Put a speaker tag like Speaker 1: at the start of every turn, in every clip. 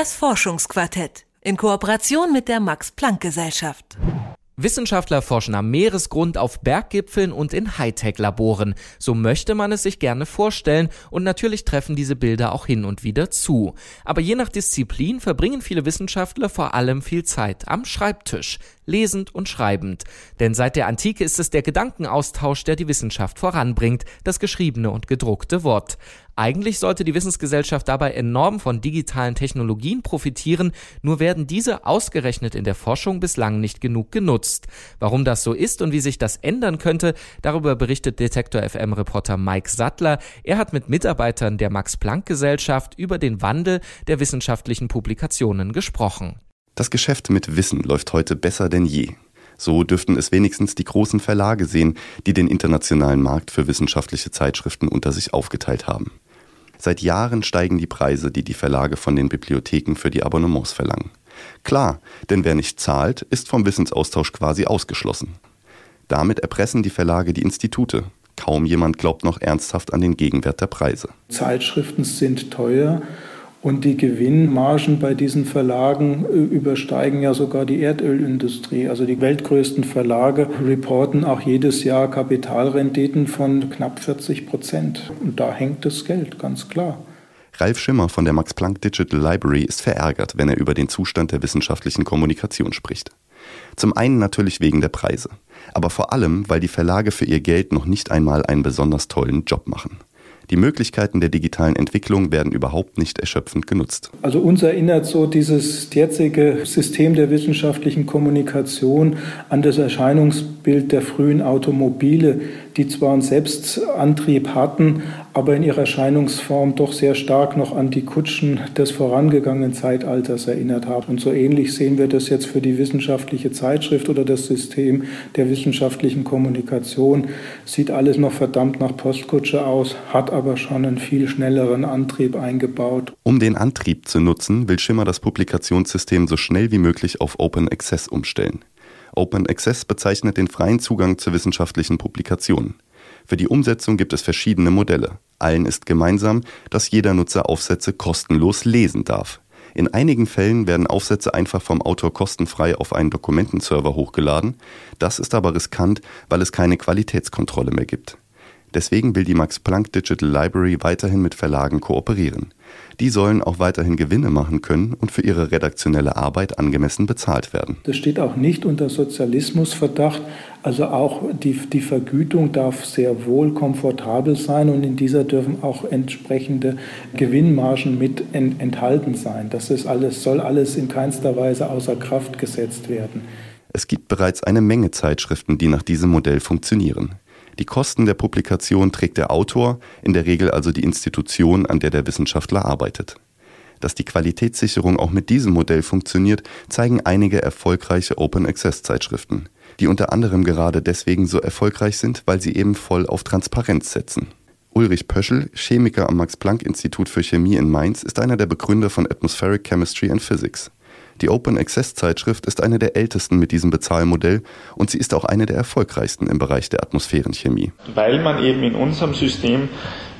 Speaker 1: Das Forschungsquartett in Kooperation mit der Max Planck Gesellschaft.
Speaker 2: Wissenschaftler forschen am Meeresgrund, auf Berggipfeln und in Hightech-Laboren. So möchte man es sich gerne vorstellen und natürlich treffen diese Bilder auch hin und wieder zu. Aber je nach Disziplin verbringen viele Wissenschaftler vor allem viel Zeit am Schreibtisch lesend und schreibend. Denn seit der Antike ist es der Gedankenaustausch, der die Wissenschaft voranbringt, das geschriebene und gedruckte Wort. Eigentlich sollte die Wissensgesellschaft dabei enorm von digitalen Technologien profitieren, nur werden diese ausgerechnet in der Forschung bislang nicht genug genutzt. Warum das so ist und wie sich das ändern könnte, darüber berichtet Detektor FM Reporter Mike Sattler. Er hat mit Mitarbeitern der Max Planck Gesellschaft über den Wandel der wissenschaftlichen Publikationen gesprochen.
Speaker 3: Das Geschäft mit Wissen läuft heute besser denn je. So dürften es wenigstens die großen Verlage sehen, die den internationalen Markt für wissenschaftliche Zeitschriften unter sich aufgeteilt haben. Seit Jahren steigen die Preise, die die Verlage von den Bibliotheken für die Abonnements verlangen. Klar, denn wer nicht zahlt, ist vom Wissensaustausch quasi ausgeschlossen. Damit erpressen die Verlage die Institute. Kaum jemand glaubt noch ernsthaft an den Gegenwert der Preise.
Speaker 4: Zeitschriften sind teuer und die Gewinnmargen bei diesen Verlagen äh, übersteigen ja sogar die Erdölindustrie. Also die weltgrößten Verlage reporten auch jedes Jahr Kapitalrenditen von knapp 40 Prozent. Und da hängt das Geld, ganz klar.
Speaker 3: Ralf Schimmer von der Max Planck Digital Library ist verärgert, wenn er über den Zustand der wissenschaftlichen Kommunikation spricht. Zum einen natürlich wegen der Preise, aber vor allem, weil die Verlage für ihr Geld noch nicht einmal einen besonders tollen Job machen. Die Möglichkeiten der digitalen Entwicklung werden überhaupt nicht erschöpfend genutzt.
Speaker 4: Also uns erinnert so dieses jetzige System der wissenschaftlichen Kommunikation an das Erscheinungsbild der frühen Automobile, die zwar einen Selbstantrieb hatten, aber in ihrer Erscheinungsform doch sehr stark noch an die Kutschen des vorangegangenen Zeitalters erinnert haben. Und so ähnlich sehen wir das jetzt für die wissenschaftliche Zeitschrift oder das System der wissenschaftlichen Kommunikation. Sieht alles noch verdammt nach Postkutsche aus, hat aber schon einen viel schnelleren Antrieb eingebaut.
Speaker 3: Um den Antrieb zu nutzen, will Schimmer das Publikationssystem so schnell wie möglich auf Open Access umstellen. Open Access bezeichnet den freien Zugang zu wissenschaftlichen Publikationen. Für die Umsetzung gibt es verschiedene Modelle. Allen ist gemeinsam, dass jeder Nutzer Aufsätze kostenlos lesen darf. In einigen Fällen werden Aufsätze einfach vom Autor kostenfrei auf einen Dokumentenserver hochgeladen. Das ist aber riskant, weil es keine Qualitätskontrolle mehr gibt. Deswegen will die Max Planck Digital Library weiterhin mit Verlagen kooperieren. Die sollen auch weiterhin Gewinne machen können und für ihre redaktionelle Arbeit angemessen bezahlt werden.
Speaker 4: Das steht auch nicht unter Sozialismusverdacht. Also auch die, die Vergütung darf sehr wohl komfortabel sein und in dieser dürfen auch entsprechende Gewinnmargen mit enthalten sein. Das ist alles, soll alles in keinster Weise außer Kraft gesetzt werden.
Speaker 3: Es gibt bereits eine Menge Zeitschriften, die nach diesem Modell funktionieren. Die Kosten der Publikation trägt der Autor, in der Regel also die Institution, an der der Wissenschaftler arbeitet. Dass die Qualitätssicherung auch mit diesem Modell funktioniert, zeigen einige erfolgreiche Open Access Zeitschriften, die unter anderem gerade deswegen so erfolgreich sind, weil sie eben voll auf Transparenz setzen. Ulrich Pöschel, Chemiker am Max Planck Institut für Chemie in Mainz, ist einer der Begründer von Atmospheric Chemistry and Physics. Die Open Access Zeitschrift ist eine der ältesten mit diesem Bezahlmodell und sie ist auch eine der erfolgreichsten im Bereich der Atmosphärenchemie.
Speaker 5: Weil man eben in unserem System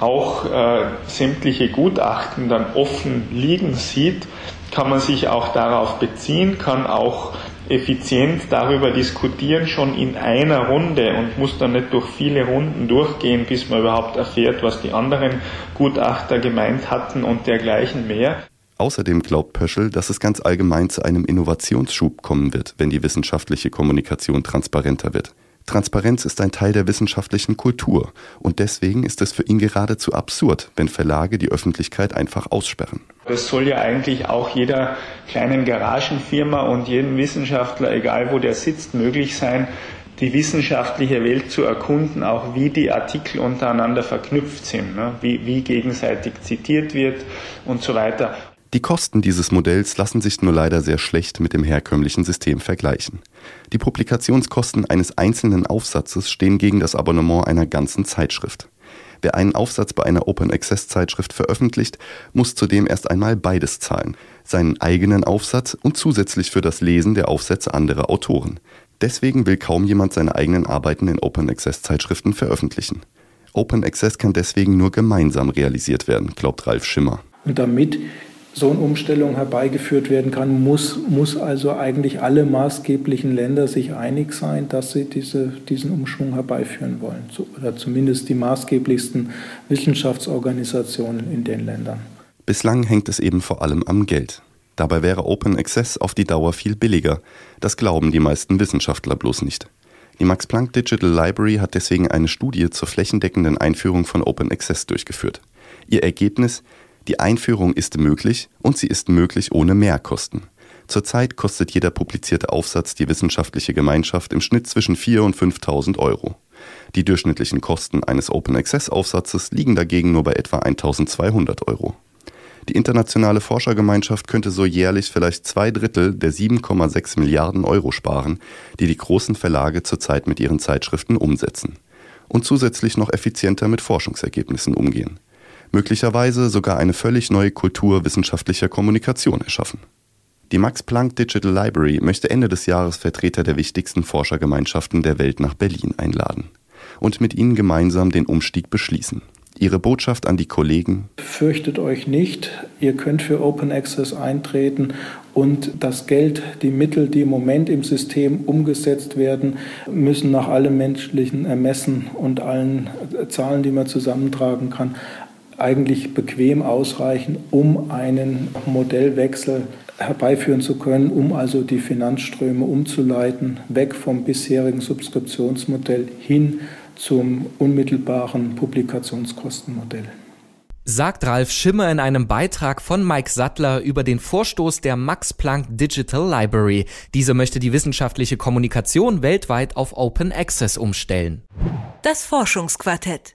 Speaker 5: auch äh, sämtliche Gutachten dann offen liegen sieht, kann man sich auch darauf beziehen, kann auch effizient darüber diskutieren, schon in einer Runde und muss dann nicht durch viele Runden durchgehen, bis man überhaupt erfährt, was die anderen Gutachter gemeint hatten und dergleichen mehr.
Speaker 3: Außerdem glaubt Pöschel, dass es ganz allgemein zu einem Innovationsschub kommen wird, wenn die wissenschaftliche Kommunikation transparenter wird. Transparenz ist ein Teil der wissenschaftlichen Kultur und deswegen ist es für ihn geradezu absurd, wenn Verlage die Öffentlichkeit einfach aussperren.
Speaker 5: Es soll ja eigentlich auch jeder kleinen Garagenfirma und jedem Wissenschaftler, egal wo der sitzt, möglich sein, die wissenschaftliche Welt zu erkunden, auch wie die Artikel untereinander verknüpft sind, ne? wie, wie gegenseitig zitiert wird und so weiter.
Speaker 3: Die Kosten dieses Modells lassen sich nur leider sehr schlecht mit dem herkömmlichen System vergleichen. Die Publikationskosten eines einzelnen Aufsatzes stehen gegen das Abonnement einer ganzen Zeitschrift. Wer einen Aufsatz bei einer Open Access Zeitschrift veröffentlicht, muss zudem erst einmal beides zahlen, seinen eigenen Aufsatz und zusätzlich für das Lesen der Aufsätze anderer Autoren. Deswegen will kaum jemand seine eigenen Arbeiten in Open Access Zeitschriften veröffentlichen. Open Access kann deswegen nur gemeinsam realisiert werden, glaubt Ralf Schimmer.
Speaker 4: Und damit so eine Umstellung herbeigeführt werden kann, muss, muss also eigentlich alle maßgeblichen Länder sich einig sein, dass sie diese, diesen Umschwung herbeiführen wollen. Oder zumindest die maßgeblichsten Wissenschaftsorganisationen in den Ländern.
Speaker 3: Bislang hängt es eben vor allem am Geld. Dabei wäre Open Access auf die Dauer viel billiger. Das glauben die meisten Wissenschaftler bloß nicht. Die Max Planck Digital Library hat deswegen eine Studie zur flächendeckenden Einführung von Open Access durchgeführt. Ihr Ergebnis, die Einführung ist möglich und sie ist möglich ohne Mehrkosten. Zurzeit kostet jeder publizierte Aufsatz die wissenschaftliche Gemeinschaft im Schnitt zwischen 4.000 und 5.000 Euro. Die durchschnittlichen Kosten eines Open Access Aufsatzes liegen dagegen nur bei etwa 1.200 Euro. Die internationale Forschergemeinschaft könnte so jährlich vielleicht zwei Drittel der 7,6 Milliarden Euro sparen, die die großen Verlage zurzeit mit ihren Zeitschriften umsetzen. Und zusätzlich noch effizienter mit Forschungsergebnissen umgehen möglicherweise sogar eine völlig neue Kultur wissenschaftlicher Kommunikation erschaffen. Die Max Planck Digital Library möchte Ende des Jahres Vertreter der wichtigsten Forschergemeinschaften der Welt nach Berlin einladen und mit ihnen gemeinsam den Umstieg beschließen. Ihre Botschaft an die Kollegen?
Speaker 4: Fürchtet euch nicht, ihr könnt für Open Access eintreten und das Geld, die Mittel, die im Moment im System umgesetzt werden, müssen nach allem menschlichen Ermessen und allen Zahlen, die man zusammentragen kann, eigentlich bequem ausreichen, um einen Modellwechsel herbeiführen zu können, um also die Finanzströme umzuleiten, weg vom bisherigen Subskriptionsmodell hin zum unmittelbaren Publikationskostenmodell.
Speaker 2: Sagt Ralf Schimmer in einem Beitrag von Mike Sattler über den Vorstoß der Max Planck Digital Library. Diese möchte die wissenschaftliche Kommunikation weltweit auf Open Access umstellen.
Speaker 1: Das Forschungsquartett